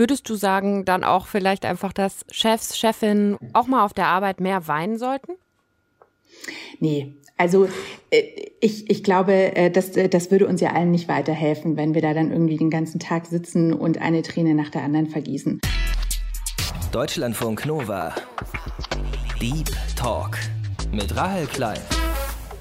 Würdest du sagen, dann auch vielleicht einfach, dass Chefs, Chefinnen auch mal auf der Arbeit mehr weinen sollten? Nee, also äh, ich, ich glaube, äh, das, äh, das würde uns ja allen nicht weiterhelfen, wenn wir da dann irgendwie den ganzen Tag sitzen und eine Träne nach der anderen vergießen. Deutschlandfunk Nova. Deep Talk mit Rahel Klein.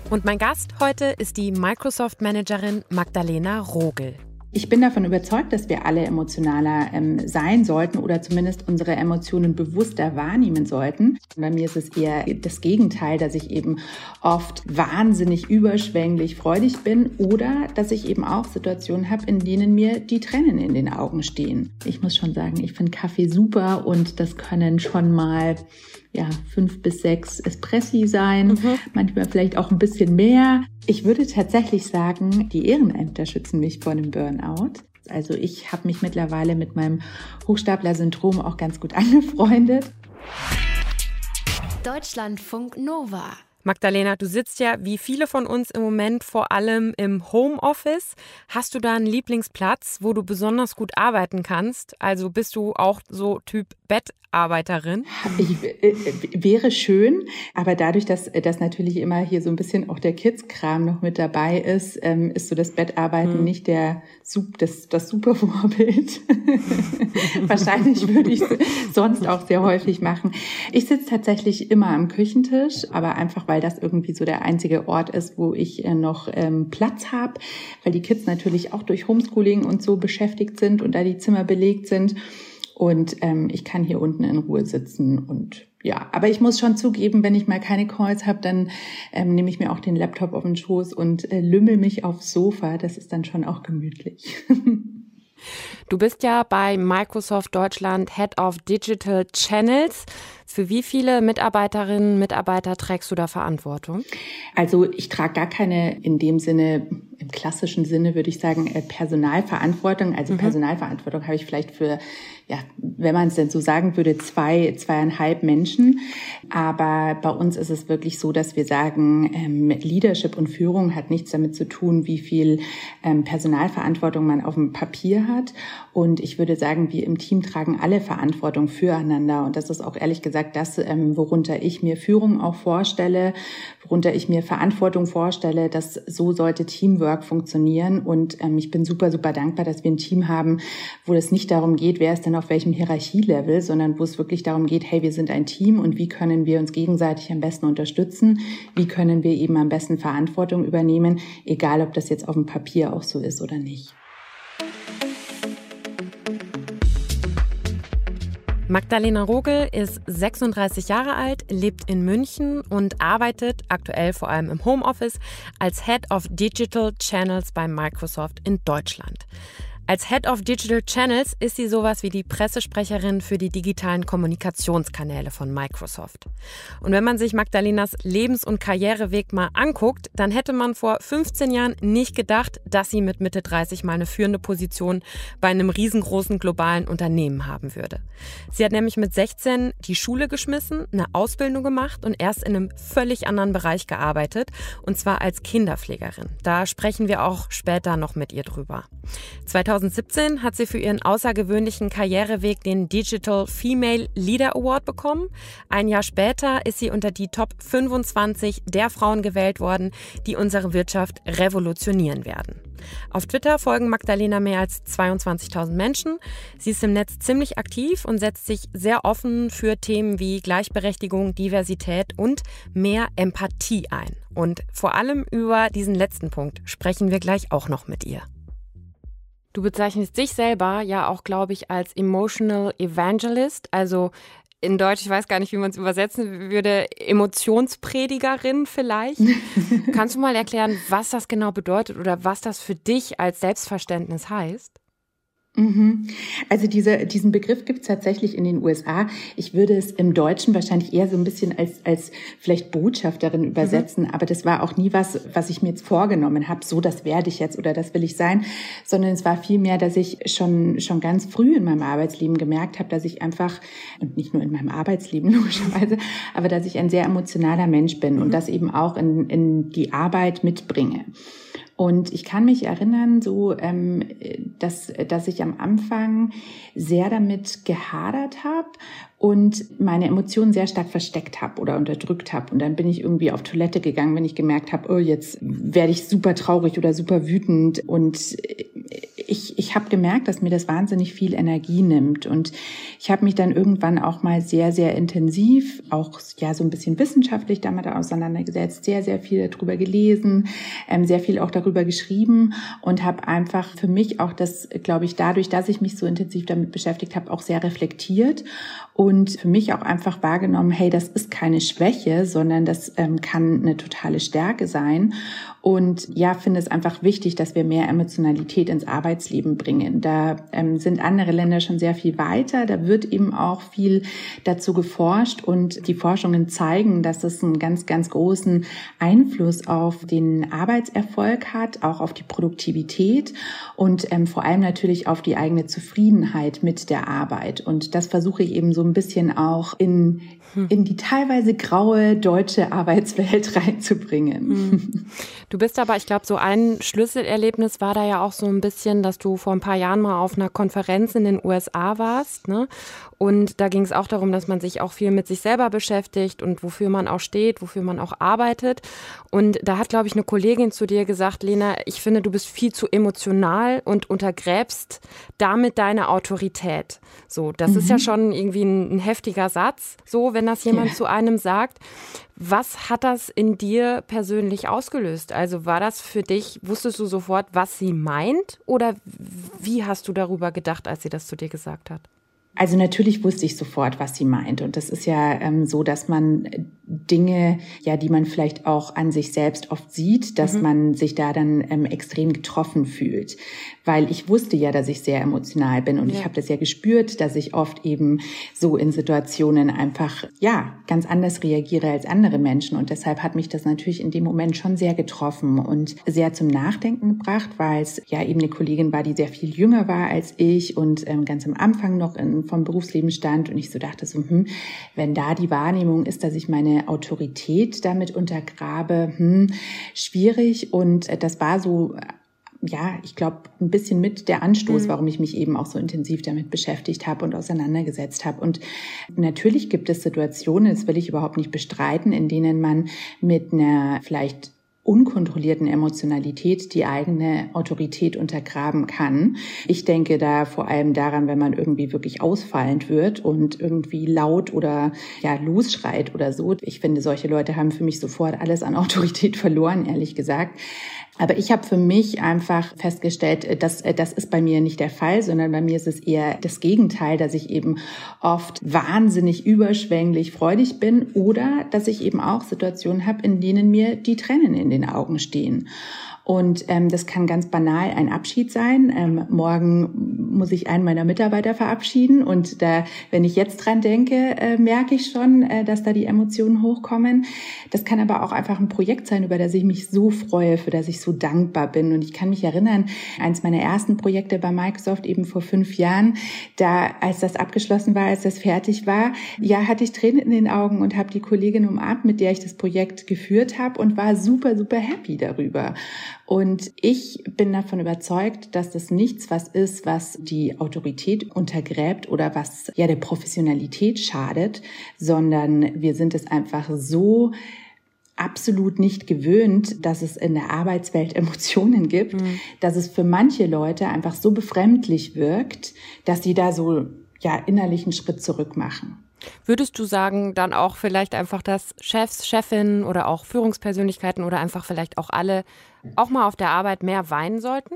Und mein Gast heute ist die Microsoft-Managerin Magdalena Rogel. Ich bin davon überzeugt, dass wir alle emotionaler ähm, sein sollten oder zumindest unsere Emotionen bewusster wahrnehmen sollten. Bei mir ist es eher das Gegenteil, dass ich eben oft wahnsinnig überschwänglich freudig bin oder dass ich eben auch Situationen habe, in denen mir die Tränen in den Augen stehen. Ich muss schon sagen, ich finde Kaffee super und das können schon mal ja, fünf bis sechs Espressi sein, mhm. manchmal vielleicht auch ein bisschen mehr. Ich würde tatsächlich sagen, die Ehrenämter schützen mich vor einem Burnout. Also ich habe mich mittlerweile mit meinem Hochstapler-Syndrom auch ganz gut angefreundet. Deutschlandfunk Nova. Magdalena, du sitzt ja wie viele von uns im Moment vor allem im Homeoffice. Hast du da einen Lieblingsplatz, wo du besonders gut arbeiten kannst? Also bist du auch so Typ Bettarbeiterin? Ich, äh, wäre schön, aber dadurch, dass, dass natürlich immer hier so ein bisschen auch der Kids-Kram noch mit dabei ist, ähm, ist so das Bettarbeiten hm. nicht der das, das super Vorbild. Wahrscheinlich würde ich es sonst auch sehr häufig machen. Ich sitze tatsächlich immer am Küchentisch, aber einfach weil das irgendwie so der einzige Ort ist, wo ich äh, noch ähm, Platz habe, weil die Kids natürlich auch durch Homeschooling und so beschäftigt sind und da die Zimmer belegt sind. Und ähm, ich kann hier unten in Ruhe sitzen und ja, aber ich muss schon zugeben, wenn ich mal keine Calls habe, dann ähm, nehme ich mir auch den Laptop auf den Schoß und äh, lümmel mich aufs Sofa. Das ist dann schon auch gemütlich. Du bist ja bei Microsoft Deutschland Head of Digital Channels. Für wie viele Mitarbeiterinnen und Mitarbeiter trägst du da Verantwortung? Also ich trage gar keine in dem Sinne, im klassischen Sinne würde ich sagen, äh, Personalverantwortung. Also mhm. Personalverantwortung habe ich vielleicht für, ja, wenn man es denn so sagen würde, zwei, zweieinhalb Menschen. Aber bei uns ist es wirklich so, dass wir sagen, ähm, Leadership und Führung hat nichts damit zu tun, wie viel ähm, Personalverantwortung man auf dem Papier hat. Und ich würde sagen, wir im Team tragen alle Verantwortung füreinander. Und das ist auch ehrlich gesagt das, ähm, worunter ich mir Führung auch vorstelle, worunter ich mir Verantwortung vorstelle, dass so sollte Teamwork funktionieren. Und ähm, ich bin super, super dankbar, dass wir ein Team haben, wo es nicht darum geht, wer ist denn auf welchem Hierarchielevel, sondern wo es wirklich darum geht, hey, wir sind ein Team und wie können wir uns gegenseitig am besten unterstützen? Wie können wir eben am besten Verantwortung übernehmen, egal ob das jetzt auf dem Papier auch so ist oder nicht. Magdalena Rogel ist 36 Jahre alt, lebt in München und arbeitet aktuell vor allem im Homeoffice als Head of Digital Channels bei Microsoft in Deutschland. Als Head of Digital Channels ist sie sowas wie die Pressesprecherin für die digitalen Kommunikationskanäle von Microsoft. Und wenn man sich Magdalenas Lebens- und Karriereweg mal anguckt, dann hätte man vor 15 Jahren nicht gedacht, dass sie mit Mitte 30 mal eine führende Position bei einem riesengroßen globalen Unternehmen haben würde. Sie hat nämlich mit 16 die Schule geschmissen, eine Ausbildung gemacht und erst in einem völlig anderen Bereich gearbeitet, und zwar als Kinderpflegerin. Da sprechen wir auch später noch mit ihr drüber. 2017 hat sie für ihren außergewöhnlichen Karriereweg den Digital Female Leader Award bekommen. Ein Jahr später ist sie unter die Top 25 der Frauen gewählt worden, die unsere Wirtschaft revolutionieren werden. Auf Twitter folgen Magdalena mehr als 22.000 Menschen. Sie ist im Netz ziemlich aktiv und setzt sich sehr offen für Themen wie Gleichberechtigung, Diversität und mehr Empathie ein. Und vor allem über diesen letzten Punkt sprechen wir gleich auch noch mit ihr. Du bezeichnest dich selber ja auch, glaube ich, als Emotional Evangelist, also in Deutsch, ich weiß gar nicht, wie man es übersetzen würde, Emotionspredigerin vielleicht. Kannst du mal erklären, was das genau bedeutet oder was das für dich als Selbstverständnis heißt? Mhm. Also diese, diesen Begriff gibt es tatsächlich in den USA. Ich würde es im Deutschen wahrscheinlich eher so ein bisschen als, als vielleicht Botschafterin übersetzen, mhm. aber das war auch nie was, was ich mir jetzt vorgenommen habe, so das werde ich jetzt oder das will ich sein, sondern es war vielmehr, dass ich schon, schon ganz früh in meinem Arbeitsleben gemerkt habe, dass ich einfach, und nicht nur in meinem Arbeitsleben logischerweise, aber dass ich ein sehr emotionaler Mensch bin mhm. und das eben auch in, in die Arbeit mitbringe. Und ich kann mich erinnern, so, ähm, dass, dass ich am Anfang sehr damit gehadert habe und meine Emotionen sehr stark versteckt habe oder unterdrückt habe. Und dann bin ich irgendwie auf Toilette gegangen, wenn ich gemerkt habe, oh, jetzt werde ich super traurig oder super wütend. Und ich, ich habe gemerkt, dass mir das wahnsinnig viel Energie nimmt. Und ich habe mich dann irgendwann auch mal sehr, sehr intensiv, auch ja so ein bisschen wissenschaftlich damit auseinandergesetzt, sehr, sehr viel darüber gelesen, ähm, sehr viel auch darüber geschrieben und habe einfach für mich auch das, glaube ich, dadurch, dass ich mich so intensiv damit beschäftigt habe, auch sehr reflektiert und für mich auch einfach wahrgenommen, hey, das ist keine Schwäche, sondern das ähm, kann eine totale Stärke sein. Und ja, finde es einfach wichtig, dass wir mehr Emotionalität ins Arbeitsleben bringen. Da ähm, sind andere Länder schon sehr viel weiter. Da wird eben auch viel dazu geforscht und die Forschungen zeigen, dass es einen ganz, ganz großen Einfluss auf den Arbeitserfolg hat, auch auf die Produktivität und ähm, vor allem natürlich auf die eigene Zufriedenheit mit der Arbeit. Und das versuche ich eben so ein bisschen auch in. In die teilweise graue deutsche Arbeitswelt reinzubringen. Hm. Du bist aber, ich glaube, so ein Schlüsselerlebnis war da ja auch so ein bisschen, dass du vor ein paar Jahren mal auf einer Konferenz in den USA warst. Ne? Und da ging es auch darum, dass man sich auch viel mit sich selber beschäftigt und wofür man auch steht, wofür man auch arbeitet. Und da hat, glaube ich, eine Kollegin zu dir gesagt, Lena, ich finde, du bist viel zu emotional und untergräbst damit deine Autorität. So, das mhm. ist ja mhm. schon irgendwie ein, ein, heftiger Satz, so, wenn das jemand ja. zu einem sagt. Was hat das in dir persönlich ausgelöst? Also war das für dich, wusstest du sofort, was sie meint? Oder wie hast du darüber gedacht, als sie das zu dir gesagt hat? Also natürlich wusste ich sofort, was sie meint. Und das ist ja ähm, so, dass man Dinge, ja, die man vielleicht auch an sich selbst oft sieht, dass mhm. man sich da dann ähm, extrem getroffen fühlt. Weil ich wusste ja, dass ich sehr emotional bin und ja. ich habe das ja gespürt, dass ich oft eben so in Situationen einfach, ja, ganz anders reagiere als andere Menschen. Und deshalb hat mich das natürlich in dem Moment schon sehr getroffen und sehr zum Nachdenken gebracht, weil es ja eben eine Kollegin war, die sehr viel jünger war als ich und ähm, ganz am Anfang noch in, vom Berufsleben stand. Und ich so dachte so, hm, wenn da die Wahrnehmung ist, dass ich meine Autorität damit untergrabe, hm, schwierig. Und äh, das war so ja, ich glaube, ein bisschen mit der Anstoß, mhm. warum ich mich eben auch so intensiv damit beschäftigt habe und auseinandergesetzt habe. Und natürlich gibt es Situationen, das will ich überhaupt nicht bestreiten, in denen man mit einer vielleicht unkontrollierten Emotionalität die eigene Autorität untergraben kann. Ich denke da vor allem daran, wenn man irgendwie wirklich ausfallend wird und irgendwie laut oder ja losschreit oder so. Ich finde, solche Leute haben für mich sofort alles an Autorität verloren, ehrlich gesagt. Aber ich habe für mich einfach festgestellt, dass das ist bei mir nicht der Fall, sondern bei mir ist es eher das Gegenteil, dass ich eben oft wahnsinnig überschwänglich freudig bin oder dass ich eben auch Situationen habe, in denen mir die Tränen in den Augen stehen. Und ähm, das kann ganz banal ein Abschied sein. Ähm, morgen muss ich einen meiner Mitarbeiter verabschieden. Und da, wenn ich jetzt dran denke, äh, merke ich schon, äh, dass da die Emotionen hochkommen. Das kann aber auch einfach ein Projekt sein, über das ich mich so freue, für das ich so dankbar bin. Und ich kann mich erinnern, eins meiner ersten Projekte bei Microsoft eben vor fünf Jahren, da, als das abgeschlossen war, als das fertig war, ja, hatte ich Tränen in den Augen und habe die Kollegin umarmt, mit der ich das Projekt geführt habe und war super, super happy darüber. Und ich bin davon überzeugt, dass das nichts was ist, was die Autorität untergräbt oder was ja der Professionalität schadet, sondern wir sind es einfach so absolut nicht gewöhnt, dass es in der Arbeitswelt Emotionen gibt, mhm. dass es für manche Leute einfach so befremdlich wirkt, dass sie da so ja innerlich einen Schritt zurück machen. Würdest du sagen, dann auch vielleicht einfach, dass Chefs, Chefinnen oder auch Führungspersönlichkeiten oder einfach vielleicht auch alle auch mal auf der Arbeit mehr weinen sollten?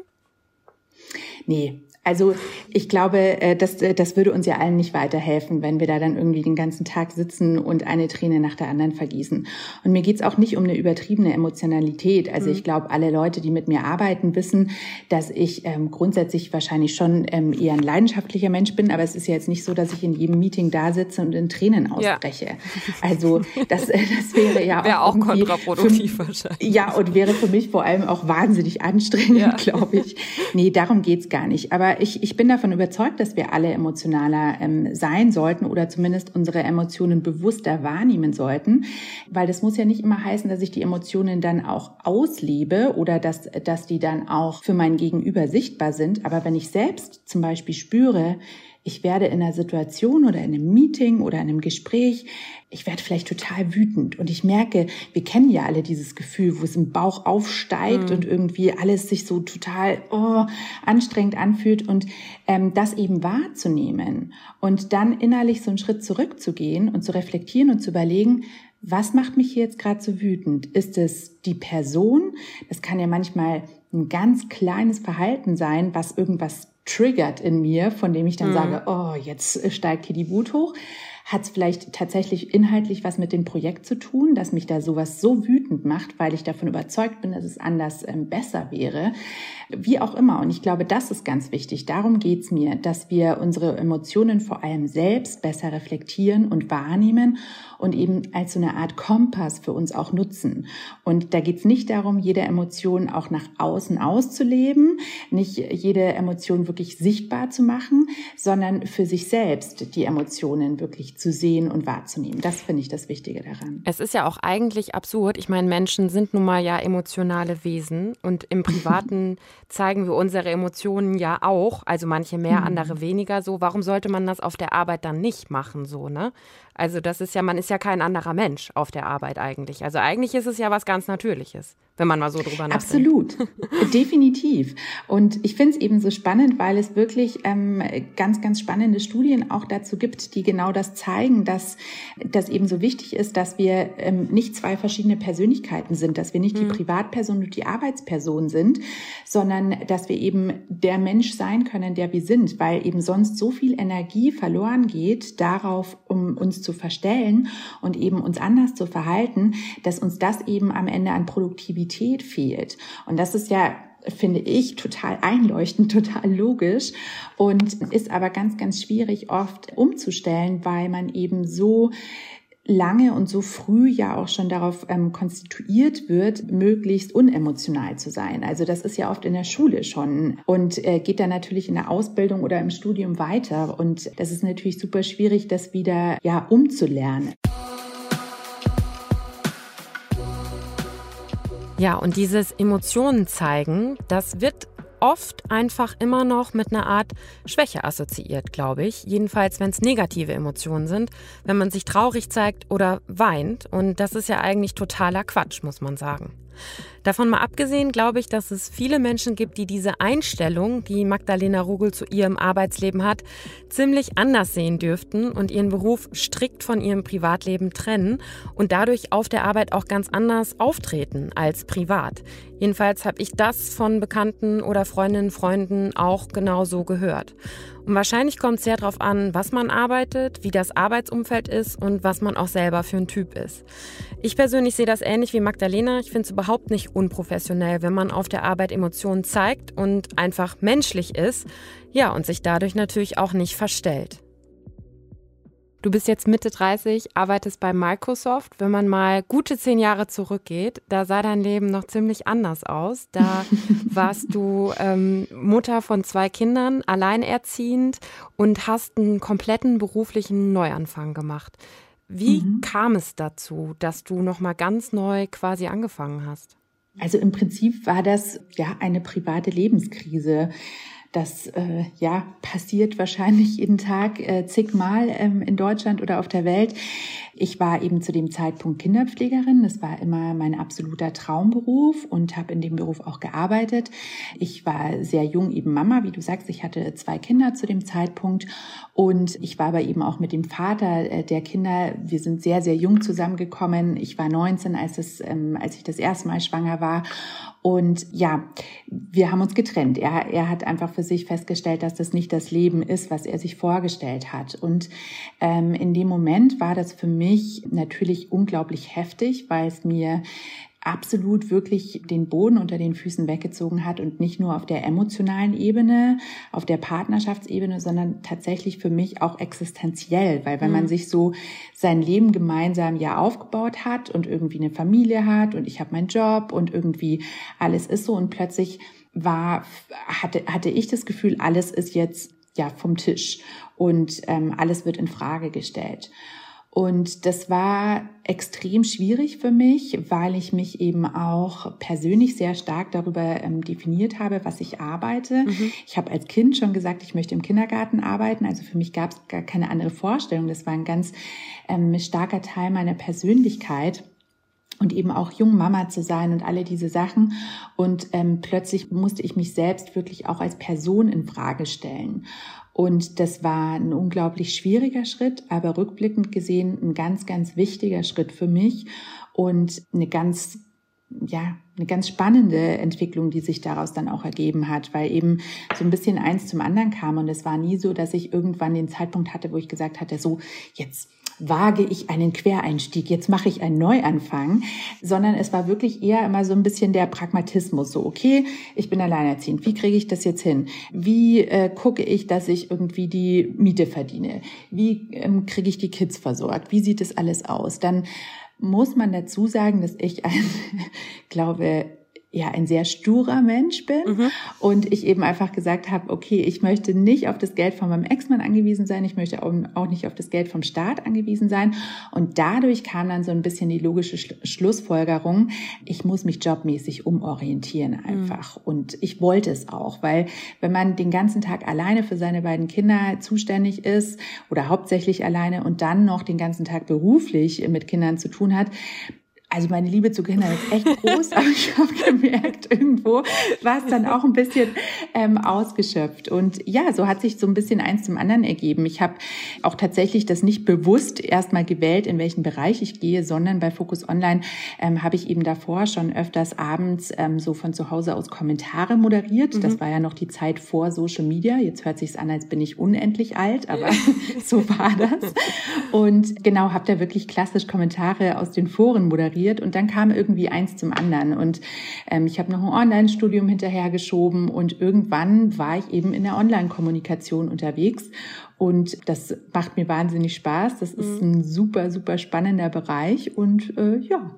Nee, also ich glaube, äh, das, äh, das würde uns ja allen nicht weiterhelfen, wenn wir da dann irgendwie den ganzen Tag sitzen und eine Träne nach der anderen vergießen. Und mir geht's auch nicht um eine übertriebene Emotionalität. Also mhm. ich glaube, alle Leute, die mit mir arbeiten, wissen, dass ich ähm, grundsätzlich wahrscheinlich schon ähm, eher ein leidenschaftlicher Mensch bin, aber es ist ja jetzt nicht so, dass ich in jedem Meeting da sitze und in Tränen ausbreche. Ja. Also das, äh, das wäre ja wäre auch, auch kontraproduktiv für, wahrscheinlich. Ja, und wäre für mich vor allem auch wahnsinnig anstrengend, ja. glaube ich. Nee, darum darum geht's gar nicht. Aber ich, ich bin davon überzeugt, dass wir alle emotionaler ähm, sein sollten oder zumindest unsere Emotionen bewusster wahrnehmen sollten. Weil das muss ja nicht immer heißen, dass ich die Emotionen dann auch auslebe oder dass, dass die dann auch für mein Gegenüber sichtbar sind. Aber wenn ich selbst zum Beispiel spüre, ich werde in einer Situation oder in einem Meeting oder in einem Gespräch, ich werde vielleicht total wütend und ich merke, wir kennen ja alle dieses Gefühl, wo es im Bauch aufsteigt mhm. und irgendwie alles sich so total oh, anstrengend anfühlt und ähm, das eben wahrzunehmen und dann innerlich so einen Schritt zurückzugehen und zu reflektieren und zu überlegen, was macht mich jetzt gerade so wütend? Ist es die Person? Das kann ja manchmal ein ganz kleines Verhalten sein, was irgendwas triggert in mir, von dem ich dann mhm. sage, oh, jetzt steigt hier die Wut hoch. Hat es vielleicht tatsächlich inhaltlich was mit dem Projekt zu tun, dass mich da sowas so wütend macht, weil ich davon überzeugt bin, dass es anders ähm, besser wäre. Wie auch immer. Und ich glaube, das ist ganz wichtig. Darum geht's mir, dass wir unsere Emotionen vor allem selbst besser reflektieren und wahrnehmen und eben als so eine Art Kompass für uns auch nutzen. Und da geht's nicht darum, jede Emotion auch nach außen auszuleben, nicht jede Emotion wirklich sichtbar zu machen, sondern für sich selbst die Emotionen wirklich zu sehen und wahrzunehmen. Das finde ich das Wichtige daran. Es ist ja auch eigentlich absurd. Ich meine, Menschen sind nun mal ja emotionale Wesen und im Privaten zeigen wir unsere Emotionen ja auch. Also manche mehr, mhm. andere weniger so. Warum sollte man das auf der Arbeit dann nicht machen, so, ne? Also das ist ja, man ist ja kein anderer Mensch auf der Arbeit eigentlich. Also eigentlich ist es ja was ganz Natürliches, wenn man mal so drüber nachdenkt. Absolut, definitiv. Und ich finde es eben so spannend, weil es wirklich ähm, ganz, ganz spannende Studien auch dazu gibt, die genau das zeigen, dass das eben so wichtig ist, dass wir ähm, nicht zwei verschiedene Persönlichkeiten sind, dass wir nicht mhm. die Privatperson und die Arbeitsperson sind, sondern dass wir eben der Mensch sein können, der wir sind, weil eben sonst so viel Energie verloren geht darauf, um uns zu verstellen und eben uns anders zu verhalten, dass uns das eben am Ende an Produktivität fehlt. Und das ist ja finde ich total einleuchtend, total logisch und ist aber ganz, ganz schwierig oft umzustellen, weil man eben so lange und so früh ja auch schon darauf ähm, konstituiert wird, möglichst unemotional zu sein. Also das ist ja oft in der Schule schon und äh, geht dann natürlich in der Ausbildung oder im Studium weiter. Und das ist natürlich super schwierig, das wieder ja umzulernen. Ja, und dieses Emotionen zeigen, das wird oft einfach immer noch mit einer Art Schwäche assoziiert, glaube ich. Jedenfalls, wenn es negative Emotionen sind, wenn man sich traurig zeigt oder weint. Und das ist ja eigentlich totaler Quatsch, muss man sagen. Davon mal abgesehen glaube ich, dass es viele Menschen gibt, die diese Einstellung, die Magdalena Rugel zu ihrem Arbeitsleben hat, ziemlich anders sehen dürften und ihren Beruf strikt von ihrem Privatleben trennen und dadurch auf der Arbeit auch ganz anders auftreten als privat. Jedenfalls habe ich das von Bekannten oder Freundinnen, Freunden auch genauso gehört. Und wahrscheinlich kommt es sehr darauf an, was man arbeitet, wie das Arbeitsumfeld ist und was man auch selber für ein Typ ist. Ich persönlich sehe das ähnlich wie Magdalena. Ich finde es überhaupt nicht unprofessionell, wenn man auf der Arbeit Emotionen zeigt und einfach menschlich ist. Ja, und sich dadurch natürlich auch nicht verstellt. Du bist jetzt Mitte 30, arbeitest bei Microsoft. Wenn man mal gute zehn Jahre zurückgeht, da sah dein Leben noch ziemlich anders aus. Da warst du ähm, Mutter von zwei Kindern, alleinerziehend und hast einen kompletten beruflichen Neuanfang gemacht. Wie mhm. kam es dazu, dass du noch mal ganz neu quasi angefangen hast? Also im Prinzip war das ja eine private Lebenskrise. Das äh, ja passiert wahrscheinlich jeden Tag äh, zigmal ähm, in Deutschland oder auf der Welt. Ich war eben zu dem Zeitpunkt Kinderpflegerin. Das war immer mein absoluter Traumberuf und habe in dem Beruf auch gearbeitet. Ich war sehr jung eben Mama, wie du sagst. Ich hatte zwei Kinder zu dem Zeitpunkt und ich war aber eben auch mit dem Vater äh, der Kinder. Wir sind sehr, sehr jung zusammengekommen. Ich war 19, als, es, ähm, als ich das erste Mal schwanger war. Und ja, wir haben uns getrennt. Er, er hat einfach für sich festgestellt, dass das nicht das Leben ist, was er sich vorgestellt hat. Und ähm, in dem Moment war das für mich mich natürlich unglaublich heftig, weil es mir absolut wirklich den Boden unter den Füßen weggezogen hat und nicht nur auf der emotionalen Ebene, auf der Partnerschaftsebene, sondern tatsächlich für mich auch existenziell, weil wenn mhm. man sich so sein Leben gemeinsam ja aufgebaut hat und irgendwie eine Familie hat und ich habe meinen Job und irgendwie alles ist so und plötzlich war, hatte, hatte ich das Gefühl, alles ist jetzt ja vom Tisch und ähm, alles wird in Frage gestellt. Und das war extrem schwierig für mich, weil ich mich eben auch persönlich sehr stark darüber ähm, definiert habe, was ich arbeite. Mhm. Ich habe als Kind schon gesagt, ich möchte im Kindergarten arbeiten. Also für mich gab es gar keine andere Vorstellung. Das war ein ganz ähm, starker Teil meiner Persönlichkeit und eben auch jung Mama zu sein und alle diese Sachen. Und ähm, plötzlich musste ich mich selbst wirklich auch als Person in Frage stellen. Und das war ein unglaublich schwieriger Schritt, aber rückblickend gesehen ein ganz, ganz wichtiger Schritt für mich und eine ganz, ja, eine ganz spannende Entwicklung, die sich daraus dann auch ergeben hat, weil eben so ein bisschen eins zum anderen kam. Und es war nie so, dass ich irgendwann den Zeitpunkt hatte, wo ich gesagt hatte, so, jetzt wage ich einen Quereinstieg, jetzt mache ich einen Neuanfang, sondern es war wirklich eher immer so ein bisschen der Pragmatismus, so okay, ich bin alleinerziehend, wie kriege ich das jetzt hin? Wie äh, gucke ich, dass ich irgendwie die Miete verdiene? Wie ähm, kriege ich die Kids versorgt? Wie sieht das alles aus? Dann muss man dazu sagen, dass ich ein, glaube, ja ein sehr sturer Mensch bin mhm. und ich eben einfach gesagt habe, okay, ich möchte nicht auf das Geld von meinem Ex-Mann angewiesen sein, ich möchte auch nicht auf das Geld vom Staat angewiesen sein und dadurch kam dann so ein bisschen die logische Schlussfolgerung, ich muss mich jobmäßig umorientieren mhm. einfach mhm. und ich wollte es auch, weil wenn man den ganzen Tag alleine für seine beiden Kinder zuständig ist oder hauptsächlich alleine und dann noch den ganzen Tag beruflich mit Kindern zu tun hat, also meine Liebe zu Kindern ist echt groß, aber ich habe gemerkt, irgendwo war es dann auch ein bisschen ähm, ausgeschöpft. Und ja, so hat sich so ein bisschen eins zum anderen ergeben. Ich habe auch tatsächlich das nicht bewusst erstmal gewählt, in welchen Bereich ich gehe, sondern bei Focus Online ähm, habe ich eben davor schon öfters abends ähm, so von zu Hause aus Kommentare moderiert. Mhm. Das war ja noch die Zeit vor Social Media. Jetzt hört sich's an, als bin ich unendlich alt, aber so war das. Und genau, habe da wirklich klassisch Kommentare aus den Foren moderiert probiert und dann kam irgendwie eins zum anderen. Und ähm, ich habe noch ein Online-Studium hinterhergeschoben und irgendwann war ich eben in der Online-Kommunikation unterwegs. Und das macht mir wahnsinnig Spaß. Das ist mhm. ein super, super spannender Bereich. Und äh, ja,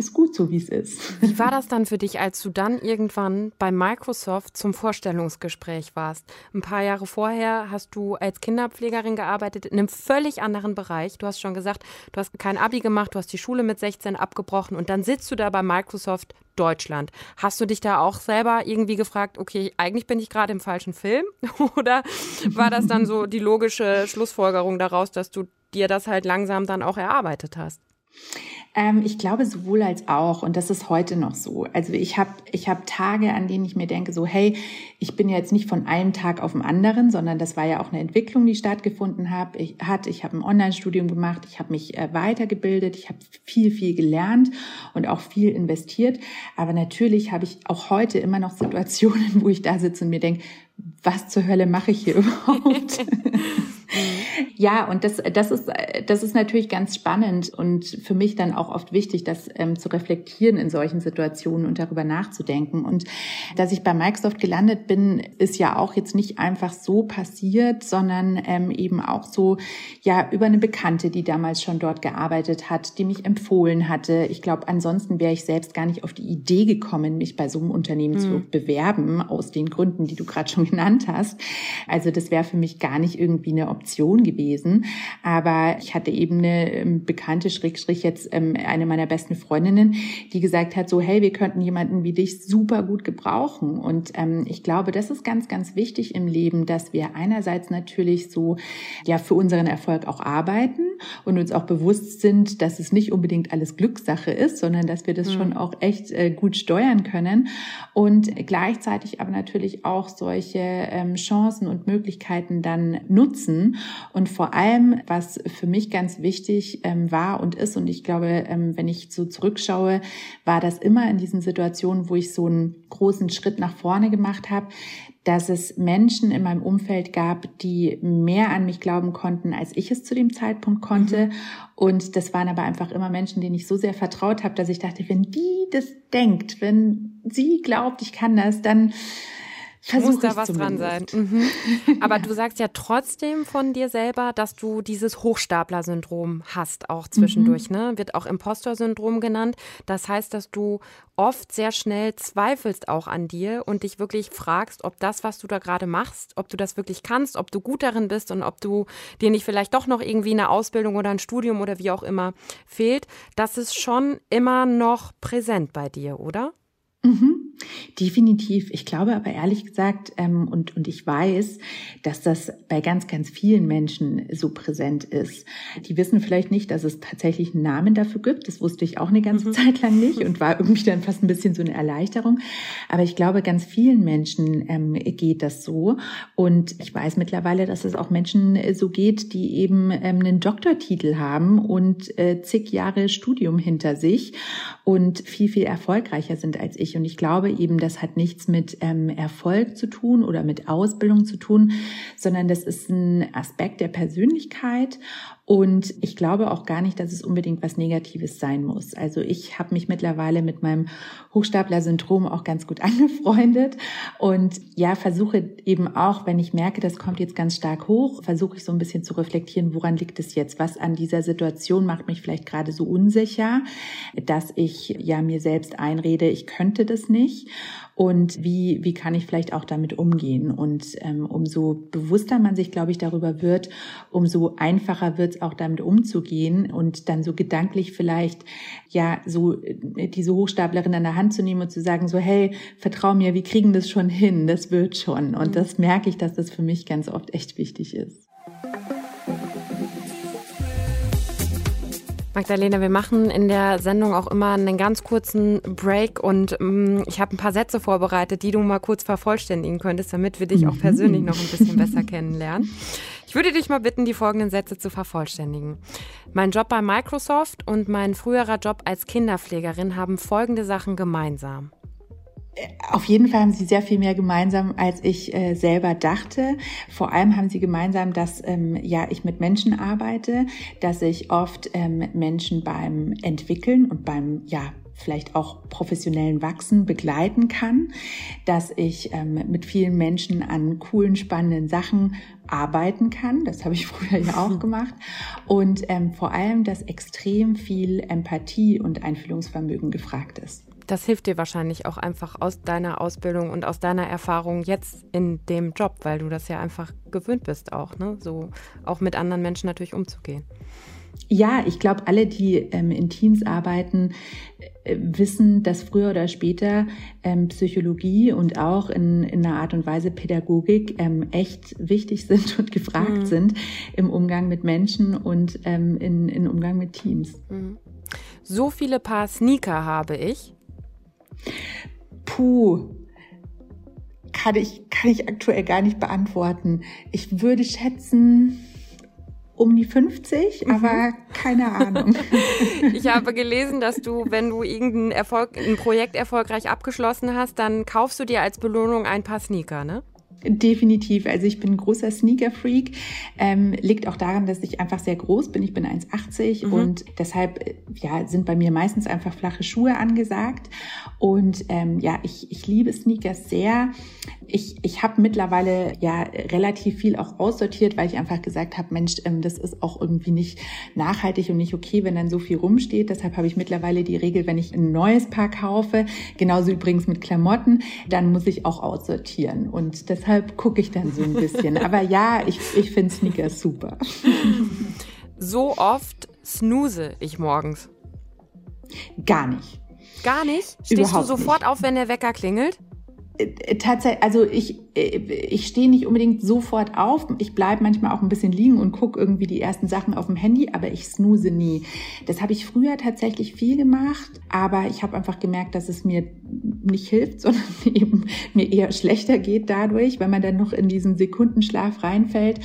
ist gut so, wie es ist. Wie war das dann für dich, als du dann irgendwann bei Microsoft zum Vorstellungsgespräch warst? Ein paar Jahre vorher hast du als Kinderpflegerin gearbeitet in einem völlig anderen Bereich. Du hast schon gesagt, du hast kein Abi gemacht, du hast die Schule mit 16 abgebrochen und dann sitzt du da bei Microsoft Deutschland. Hast du dich da auch selber irgendwie gefragt, okay, eigentlich bin ich gerade im falschen Film? Oder war das dann so die logische Schlussfolgerung daraus, dass du dir das halt langsam dann auch erarbeitet hast? Ähm, ich glaube sowohl als auch und das ist heute noch so. Also ich habe ich hab Tage, an denen ich mir denke, so hey, ich bin jetzt nicht von einem Tag auf den anderen, sondern das war ja auch eine Entwicklung, die stattgefunden hab, ich, hat. Ich habe ein Online-Studium gemacht, ich habe mich äh, weitergebildet, ich habe viel, viel gelernt und auch viel investiert. Aber natürlich habe ich auch heute immer noch Situationen, wo ich da sitze und mir denke, was zur Hölle mache ich hier überhaupt? ja, und das, das, ist, das ist natürlich ganz spannend und für mich dann auch oft wichtig, das ähm, zu reflektieren in solchen Situationen und darüber nachzudenken. Und dass ich bei Microsoft gelandet bin, ist ja auch jetzt nicht einfach so passiert, sondern ähm, eben auch so, ja, über eine Bekannte, die damals schon dort gearbeitet hat, die mich empfohlen hatte. Ich glaube, ansonsten wäre ich selbst gar nicht auf die Idee gekommen, mich bei so einem Unternehmen mhm. zu bewerben, aus den Gründen, die du gerade schon genannt hast. Also das wäre für mich gar nicht irgendwie eine Option gewesen. Aber ich hatte eben eine ähm, bekannte Schrägstrich jetzt ähm, eine meiner besten Freundinnen, die gesagt hat, so hey, wir könnten jemanden wie dich super gut gebrauchen. Und ähm, ich glaube, das ist ganz, ganz wichtig im Leben, dass wir einerseits natürlich so ja für unseren Erfolg auch arbeiten und uns auch bewusst sind, dass es nicht unbedingt alles Glückssache ist, sondern dass wir das mhm. schon auch echt äh, gut steuern können. Und gleichzeitig aber natürlich auch solche ähm, Chancen und Möglichkeiten dann nutzen. Und vor allem, was für mich ganz wichtig ähm, war und ist, und ich glaube, ähm, wenn ich so zurückschaue, war das immer in diesen Situationen, wo ich so einen großen Schritt nach vorne gemacht habe, dass es Menschen in meinem Umfeld gab, die mehr an mich glauben konnten, als ich es zu dem Zeitpunkt konnte. Mhm. Und das waren aber einfach immer Menschen, denen ich so sehr vertraut habe, dass ich dachte, wenn die das denkt, wenn sie glaubt, ich kann das, dann Versuch Muss da was dran sein. Mhm. Aber du sagst ja trotzdem von dir selber, dass du dieses Hochstapler-Syndrom hast, auch zwischendurch, mhm. ne? Wird auch Impostor-Syndrom genannt. Das heißt, dass du oft sehr schnell zweifelst auch an dir und dich wirklich fragst, ob das, was du da gerade machst, ob du das wirklich kannst, ob du gut darin bist und ob du dir nicht vielleicht doch noch irgendwie eine Ausbildung oder ein Studium oder wie auch immer fehlt. Das ist schon immer noch präsent bei dir, oder? Mhm, definitiv. Ich glaube aber ehrlich gesagt, ähm, und, und ich weiß, dass das bei ganz, ganz vielen Menschen so präsent ist. Die wissen vielleicht nicht, dass es tatsächlich einen Namen dafür gibt. Das wusste ich auch eine ganze mhm. Zeit lang nicht und war irgendwie dann fast ein bisschen so eine Erleichterung. Aber ich glaube, ganz vielen Menschen ähm, geht das so. Und ich weiß mittlerweile, dass es auch Menschen so geht, die eben ähm, einen Doktortitel haben und äh, zig Jahre Studium hinter sich und viel, viel erfolgreicher sind als ich. Und ich glaube eben, das hat nichts mit ähm, Erfolg zu tun oder mit Ausbildung zu tun, sondern das ist ein Aspekt der Persönlichkeit. Und ich glaube auch gar nicht, dass es unbedingt was Negatives sein muss. Also ich habe mich mittlerweile mit meinem Hochstapler-Syndrom auch ganz gut angefreundet und ja, versuche eben auch, wenn ich merke, das kommt jetzt ganz stark hoch, versuche ich so ein bisschen zu reflektieren, woran liegt es jetzt? Was an dieser Situation macht mich vielleicht gerade so unsicher, dass ich ja mir selbst einrede, ich könnte das nicht und wie, wie kann ich vielleicht auch damit umgehen. Und ähm, umso bewusster man sich, glaube ich, darüber wird, umso einfacher wird es auch damit umzugehen und dann so gedanklich vielleicht ja so äh, diese Hochstaplerin an der Hand zu nehmen und zu sagen, so hey, vertrau mir, wir kriegen das schon hin, das wird schon. Und mhm. das merke ich, dass das für mich ganz oft echt wichtig ist. Magdalena, wir machen in der Sendung auch immer einen ganz kurzen Break und ähm, ich habe ein paar Sätze vorbereitet, die du mal kurz vervollständigen könntest, damit wir dich auch mhm. persönlich noch ein bisschen besser kennenlernen. Ich würde dich mal bitten, die folgenden Sätze zu vervollständigen. Mein Job bei Microsoft und mein früherer Job als Kinderpflegerin haben folgende Sachen gemeinsam. Auf jeden Fall haben sie sehr viel mehr gemeinsam, als ich äh, selber dachte. Vor allem haben sie gemeinsam, dass ähm, ja ich mit Menschen arbeite, dass ich oft ähm, Menschen beim Entwickeln und beim ja vielleicht auch professionellen Wachsen begleiten kann, dass ich ähm, mit vielen Menschen an coolen, spannenden Sachen arbeiten kann. Das habe ich früher ja auch gemacht. Und ähm, vor allem, dass extrem viel Empathie und Einfühlungsvermögen gefragt ist das hilft dir wahrscheinlich auch einfach aus deiner Ausbildung und aus deiner Erfahrung jetzt in dem Job, weil du das ja einfach gewöhnt bist auch, ne? So auch mit anderen Menschen natürlich umzugehen. Ja, ich glaube, alle, die ähm, in Teams arbeiten, äh, wissen, dass früher oder später ähm, Psychologie und auch in, in einer Art und Weise Pädagogik ähm, echt wichtig sind und gefragt mhm. sind im Umgang mit Menschen und ähm, in, in Umgang mit Teams. Mhm. So viele Paar Sneaker habe ich. Puh, kann ich, kann ich aktuell gar nicht beantworten. Ich würde schätzen, um die 50, mhm. aber keine Ahnung. ich habe gelesen, dass du, wenn du irgendein Erfolg, ein Projekt erfolgreich abgeschlossen hast, dann kaufst du dir als Belohnung ein paar Sneaker, ne? Definitiv. Also ich bin großer Sneaker-Freak. Ähm, liegt auch daran, dass ich einfach sehr groß bin. Ich bin 1,80 mhm. und deshalb äh, ja, sind bei mir meistens einfach flache Schuhe angesagt. Und ähm, ja, ich, ich liebe Sneakers sehr. Ich, ich habe mittlerweile ja relativ viel auch aussortiert, weil ich einfach gesagt habe, Mensch, ähm, das ist auch irgendwie nicht nachhaltig und nicht okay, wenn dann so viel rumsteht. Deshalb habe ich mittlerweile die Regel, wenn ich ein neues Paar kaufe, genauso übrigens mit Klamotten, dann muss ich auch aussortieren. Und deshalb deshalb gucke ich dann so ein bisschen. Aber ja, ich, ich finde Sneakers super. So oft snooze ich morgens. Gar nicht. Gar nicht? Stehst Überhaupt du sofort nicht. auf, wenn der Wecker klingelt? Äh, tatsächlich, also ich, äh, ich stehe nicht unbedingt sofort auf. Ich bleibe manchmal auch ein bisschen liegen und gucke irgendwie die ersten Sachen auf dem Handy, aber ich snooze nie. Das habe ich früher tatsächlich viel gemacht, aber ich habe einfach gemerkt, dass es mir nicht hilft, sondern eben mir eher schlechter geht dadurch, wenn man dann noch in diesen Sekundenschlaf reinfällt.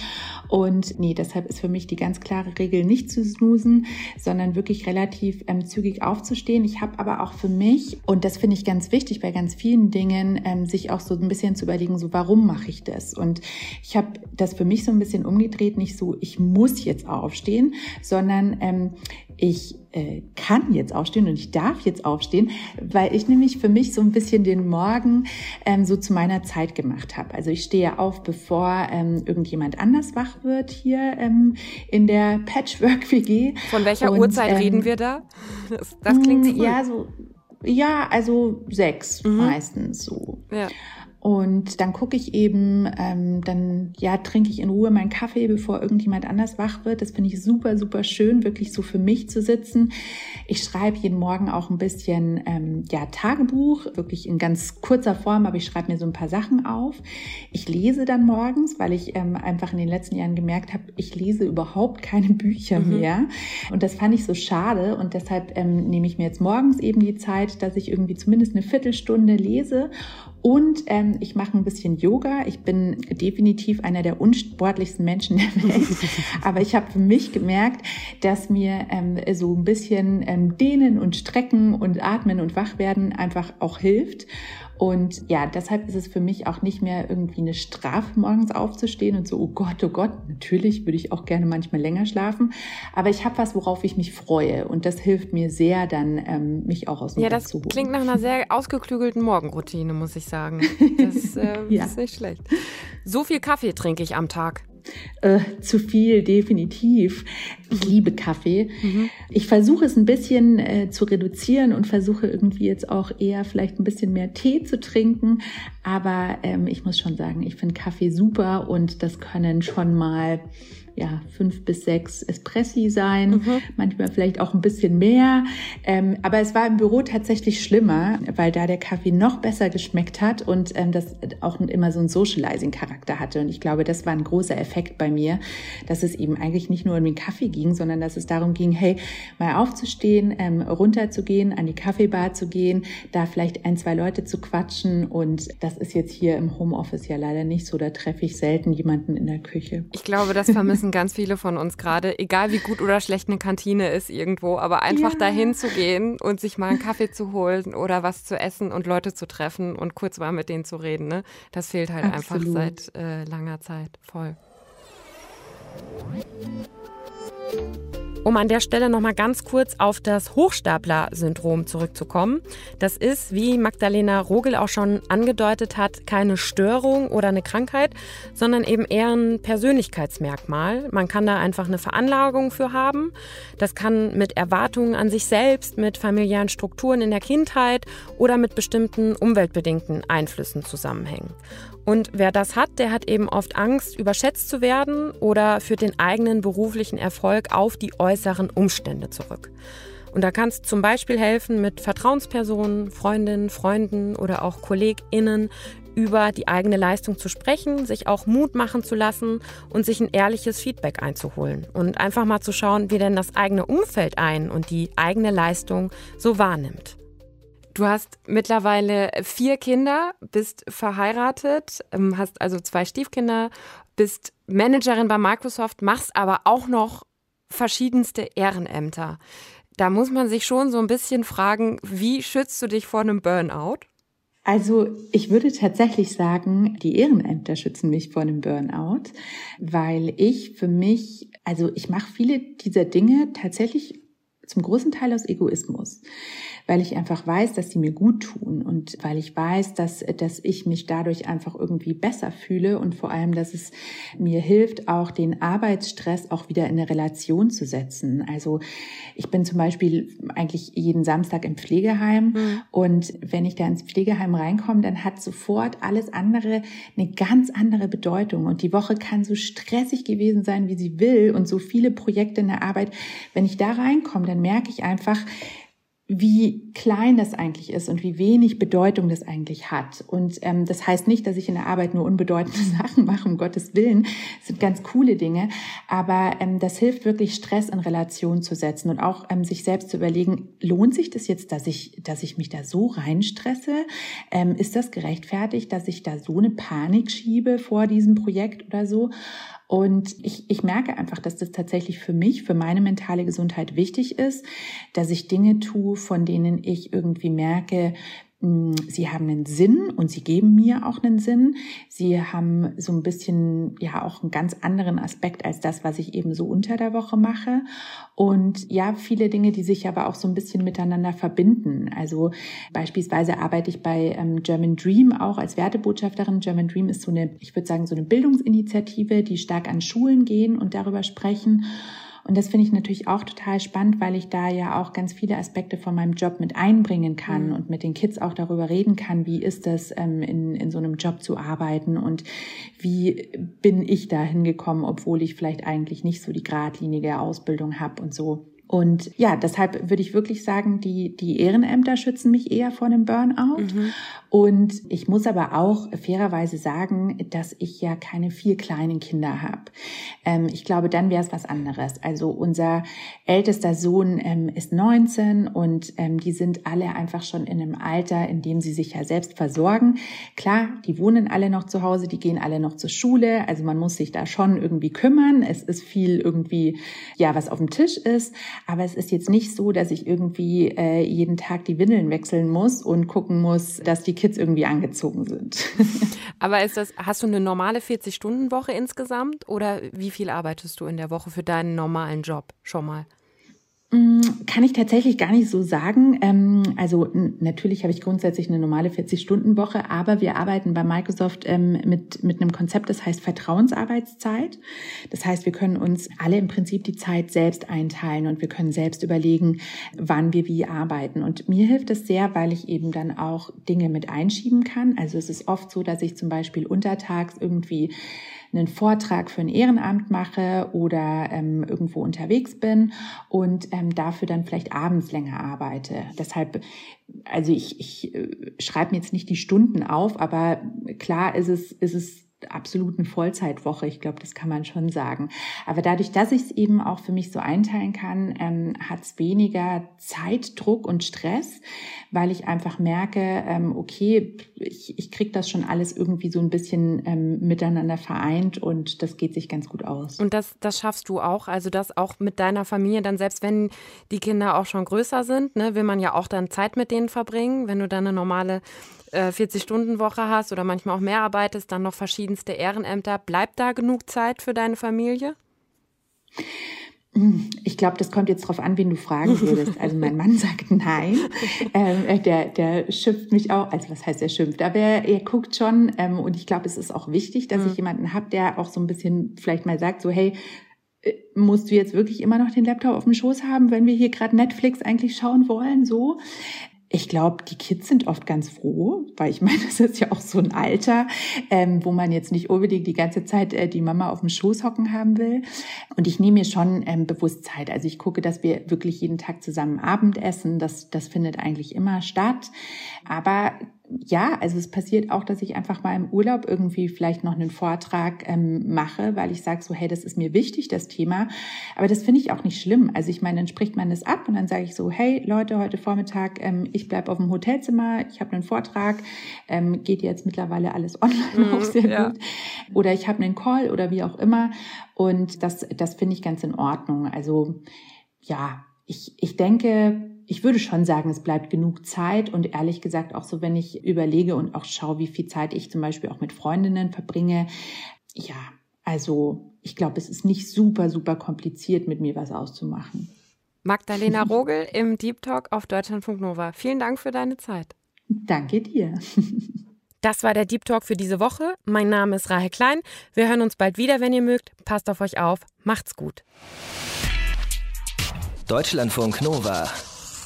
Und nee, deshalb ist für mich die ganz klare Regel nicht zu snoosen, sondern wirklich relativ ähm, zügig aufzustehen. Ich habe aber auch für mich, und das finde ich ganz wichtig bei ganz vielen Dingen, ähm, sich auch so ein bisschen zu überlegen, so warum mache ich das? Und ich habe das für mich so ein bisschen umgedreht, nicht so, ich muss jetzt aufstehen, sondern ähm, ich äh, kann jetzt aufstehen und ich darf jetzt aufstehen, weil ich nämlich für mich so ein bisschen den Morgen ähm, so zu meiner Zeit gemacht habe. Also ich stehe auf, bevor ähm, irgendjemand anders wach wird hier ähm, in der Patchwork-WG. Von welcher und, Uhrzeit ähm, reden wir da? Das, das klingt früh. Ja, so ja, also sechs mhm. meistens so. Ja. Und dann gucke ich eben, ähm, dann ja, trinke ich in Ruhe meinen Kaffee, bevor irgendjemand anders wach wird. Das finde ich super, super schön, wirklich so für mich zu sitzen. Ich schreibe jeden Morgen auch ein bisschen ähm, ja, Tagebuch, wirklich in ganz kurzer Form, aber ich schreibe mir so ein paar Sachen auf. Ich lese dann morgens, weil ich ähm, einfach in den letzten Jahren gemerkt habe, ich lese überhaupt keine Bücher mhm. mehr. Und das fand ich so schade. Und deshalb ähm, nehme ich mir jetzt morgens eben die Zeit, dass ich irgendwie zumindest eine Viertelstunde lese und ähm, ich mache ein bisschen Yoga. Ich bin definitiv einer der unsportlichsten Menschen der Welt. Aber ich habe für mich gemerkt, dass mir ähm, so ein bisschen ähm, Dehnen und Strecken und Atmen und Wachwerden einfach auch hilft. Und ja, deshalb ist es für mich auch nicht mehr irgendwie eine Strafe, morgens aufzustehen und so, oh Gott, oh Gott, natürlich würde ich auch gerne manchmal länger schlafen. Aber ich habe was, worauf ich mich freue. Und das hilft mir sehr, dann ähm, mich auch aus dem Ja, Bett das zu holen. klingt nach einer sehr ausgeklügelten Morgenroutine, muss ich sagen. Das äh, ja. ist nicht schlecht. So viel Kaffee trinke ich am Tag. Äh, zu viel, definitiv. Ich liebe Kaffee. Mhm. Ich versuche es ein bisschen äh, zu reduzieren und versuche irgendwie jetzt auch eher vielleicht ein bisschen mehr Tee zu trinken. Aber ähm, ich muss schon sagen, ich finde Kaffee super und das können schon mal ja, fünf bis sechs Espressi sein, mhm. manchmal vielleicht auch ein bisschen mehr. Ähm, aber es war im Büro tatsächlich schlimmer, weil da der Kaffee noch besser geschmeckt hat und ähm, das auch immer so einen Socializing-Charakter hatte. Und ich glaube, das war ein großer Effekt bei mir, dass es eben eigentlich nicht nur um den Kaffee ging, sondern dass es darum ging, hey, mal aufzustehen, ähm, runterzugehen, an die Kaffeebar zu gehen, da vielleicht ein, zwei Leute zu quatschen. Und das ist jetzt hier im Homeoffice ja leider nicht so. Da treffe ich selten jemanden in der Küche. Ich glaube, das vermissen vermissen ganz viele von uns gerade, egal wie gut oder schlecht eine Kantine ist irgendwo, aber einfach ja. dahin zu gehen und sich mal einen Kaffee zu holen oder was zu essen und Leute zu treffen und kurz mal mit denen zu reden, ne? das fehlt halt Absolut. einfach seit äh, langer Zeit voll. Um an der Stelle nochmal ganz kurz auf das Hochstapler-Syndrom zurückzukommen. Das ist, wie Magdalena Rogel auch schon angedeutet hat, keine Störung oder eine Krankheit, sondern eben eher ein Persönlichkeitsmerkmal. Man kann da einfach eine Veranlagung für haben. Das kann mit Erwartungen an sich selbst, mit familiären Strukturen in der Kindheit oder mit bestimmten umweltbedingten Einflüssen zusammenhängen. Und wer das hat, der hat eben oft Angst, überschätzt zu werden oder führt den eigenen beruflichen Erfolg auf die äußeren Umstände zurück. Und da kann es zum Beispiel helfen, mit Vertrauenspersonen, Freundinnen, Freunden oder auch KollegInnen über die eigene Leistung zu sprechen, sich auch Mut machen zu lassen und sich ein ehrliches Feedback einzuholen und einfach mal zu schauen, wie denn das eigene Umfeld ein und die eigene Leistung so wahrnimmt. Du hast mittlerweile vier Kinder, bist verheiratet, ähm, hast also zwei Stiefkinder, bist Managerin bei Microsoft, machst aber auch noch verschiedenste Ehrenämter. Da muss man sich schon so ein bisschen fragen, wie schützt du dich vor einem Burnout? Also ich würde tatsächlich sagen, die Ehrenämter schützen mich vor einem Burnout, weil ich für mich, also ich mache viele dieser Dinge tatsächlich zum großen Teil aus Egoismus weil ich einfach weiß, dass sie mir gut tun und weil ich weiß, dass, dass ich mich dadurch einfach irgendwie besser fühle und vor allem, dass es mir hilft, auch den Arbeitsstress auch wieder in eine Relation zu setzen. Also ich bin zum Beispiel eigentlich jeden Samstag im Pflegeheim mhm. und wenn ich da ins Pflegeheim reinkomme, dann hat sofort alles andere eine ganz andere Bedeutung und die Woche kann so stressig gewesen sein, wie sie will und so viele Projekte in der Arbeit. Wenn ich da reinkomme, dann merke ich einfach, wie klein das eigentlich ist und wie wenig Bedeutung das eigentlich hat. Und ähm, das heißt nicht, dass ich in der Arbeit nur unbedeutende Sachen mache, um Gottes Willen. Das sind ganz coole Dinge. Aber ähm, das hilft wirklich, Stress in Relation zu setzen und auch ähm, sich selbst zu überlegen, lohnt sich das jetzt, dass ich, dass ich mich da so reinstresse? Ähm, ist das gerechtfertigt, dass ich da so eine Panik schiebe vor diesem Projekt oder so? Und ich, ich merke einfach, dass das tatsächlich für mich, für meine mentale Gesundheit wichtig ist, dass ich Dinge tue, von denen ich irgendwie merke, sie haben einen Sinn und sie geben mir auch einen Sinn. Sie haben so ein bisschen, ja, auch einen ganz anderen Aspekt als das, was ich eben so unter der Woche mache. Und ja, viele Dinge, die sich aber auch so ein bisschen miteinander verbinden. Also beispielsweise arbeite ich bei ähm, German Dream auch als Wertebotschafterin. German Dream ist so eine, ich würde sagen, so eine Bildungsinitiative, die stark an Schulen gehen und darüber sprechen. Und das finde ich natürlich auch total spannend, weil ich da ja auch ganz viele Aspekte von meinem Job mit einbringen kann mhm. und mit den Kids auch darüber reden kann, wie ist das, ähm, in, in so einem Job zu arbeiten und wie bin ich da hingekommen, obwohl ich vielleicht eigentlich nicht so die geradlinige Ausbildung habe und so. Und ja, deshalb würde ich wirklich sagen, die, die Ehrenämter schützen mich eher vor einem Burnout. Mhm. Und ich muss aber auch fairerweise sagen, dass ich ja keine vier kleinen Kinder habe. Ähm, ich glaube, dann wäre es was anderes. Also unser ältester Sohn ähm, ist 19 und ähm, die sind alle einfach schon in einem Alter, in dem sie sich ja selbst versorgen. Klar, die wohnen alle noch zu Hause, die gehen alle noch zur Schule. Also man muss sich da schon irgendwie kümmern. Es ist viel irgendwie, ja, was auf dem Tisch ist. Aber es ist jetzt nicht so, dass ich irgendwie äh, jeden Tag die Windeln wechseln muss und gucken muss, dass die Kids irgendwie angezogen sind. Aber ist das, hast du eine normale 40-Stunden-Woche insgesamt oder wie viel arbeitest du in der Woche für deinen normalen Job schon mal? Mm, kann ich tatsächlich gar nicht so sagen. Ähm, also natürlich habe ich grundsätzlich eine normale 40-Stunden-Woche, aber wir arbeiten bei Microsoft ähm, mit, mit einem Konzept, das heißt Vertrauensarbeitszeit. Das heißt, wir können uns alle im Prinzip die Zeit selbst einteilen und wir können selbst überlegen, wann wir wie arbeiten. Und mir hilft es sehr, weil ich eben dann auch Dinge mit einschieben kann. Also es ist oft so, dass ich zum Beispiel untertags irgendwie einen Vortrag für ein Ehrenamt mache oder ähm, irgendwo unterwegs bin und ähm, dafür dann vielleicht abends länger arbeite. Deshalb, also ich, ich äh, schreibe mir jetzt nicht die Stunden auf, aber klar ist es, ist es absoluten Vollzeitwoche. Ich glaube, das kann man schon sagen. Aber dadurch, dass ich es eben auch für mich so einteilen kann, ähm, hat es weniger Zeitdruck und Stress, weil ich einfach merke, ähm, okay, ich, ich kriege das schon alles irgendwie so ein bisschen ähm, miteinander vereint und das geht sich ganz gut aus. Und das, das schaffst du auch, also das auch mit deiner Familie, dann selbst wenn die Kinder auch schon größer sind, ne, will man ja auch dann Zeit mit denen verbringen, wenn du dann eine normale 40-Stunden-Woche äh, hast oder manchmal auch mehr arbeitest, dann noch verschiedenste Ehrenämter. Bleibt da genug Zeit für deine Familie? Ich glaube, das kommt jetzt drauf an, wen du fragen würdest. Also mein Mann sagt nein. Ähm, äh, der, der schimpft mich auch. Also was heißt er schimpft? Aber er, er guckt schon. Ähm, und ich glaube, es ist auch wichtig, dass mhm. ich jemanden habe, der auch so ein bisschen vielleicht mal sagt, so hey, äh, musst du jetzt wirklich immer noch den Laptop auf dem Schoß haben, wenn wir hier gerade Netflix eigentlich schauen wollen, so. Ich glaube, die Kids sind oft ganz froh, weil ich meine, das ist ja auch so ein Alter, ähm, wo man jetzt nicht unbedingt die ganze Zeit äh, die Mama auf dem Schoß hocken haben will. Und ich nehme mir schon ähm, bewusst Zeit. Also ich gucke, dass wir wirklich jeden Tag zusammen Abend essen. Das, das findet eigentlich immer statt. Aber ja, also es passiert auch, dass ich einfach mal im Urlaub irgendwie vielleicht noch einen Vortrag ähm, mache, weil ich sage so, hey, das ist mir wichtig, das Thema. Aber das finde ich auch nicht schlimm. Also ich meine, dann spricht man das ab und dann sage ich so, hey Leute, heute Vormittag, ähm, ich bleib auf dem Hotelzimmer, ich habe einen Vortrag, ähm, geht jetzt mittlerweile alles online mhm, auch sehr ja. gut. Oder ich habe einen Call oder wie auch immer. Und das, das finde ich ganz in Ordnung. Also ja, ich, ich denke, ich würde schon sagen, es bleibt genug Zeit und ehrlich gesagt auch so, wenn ich überlege und auch schaue, wie viel Zeit ich zum Beispiel auch mit Freundinnen verbringe. Ja, also ich glaube, es ist nicht super, super kompliziert, mit mir was auszumachen. Magdalena Rogel im Deep Talk auf Deutschlandfunk Nova. Vielen Dank für deine Zeit. Danke dir. Das war der Deep Talk für diese Woche. Mein Name ist Rahel Klein. Wir hören uns bald wieder, wenn ihr mögt. Passt auf euch auf. Macht's gut. Deutschlandfunk Nova.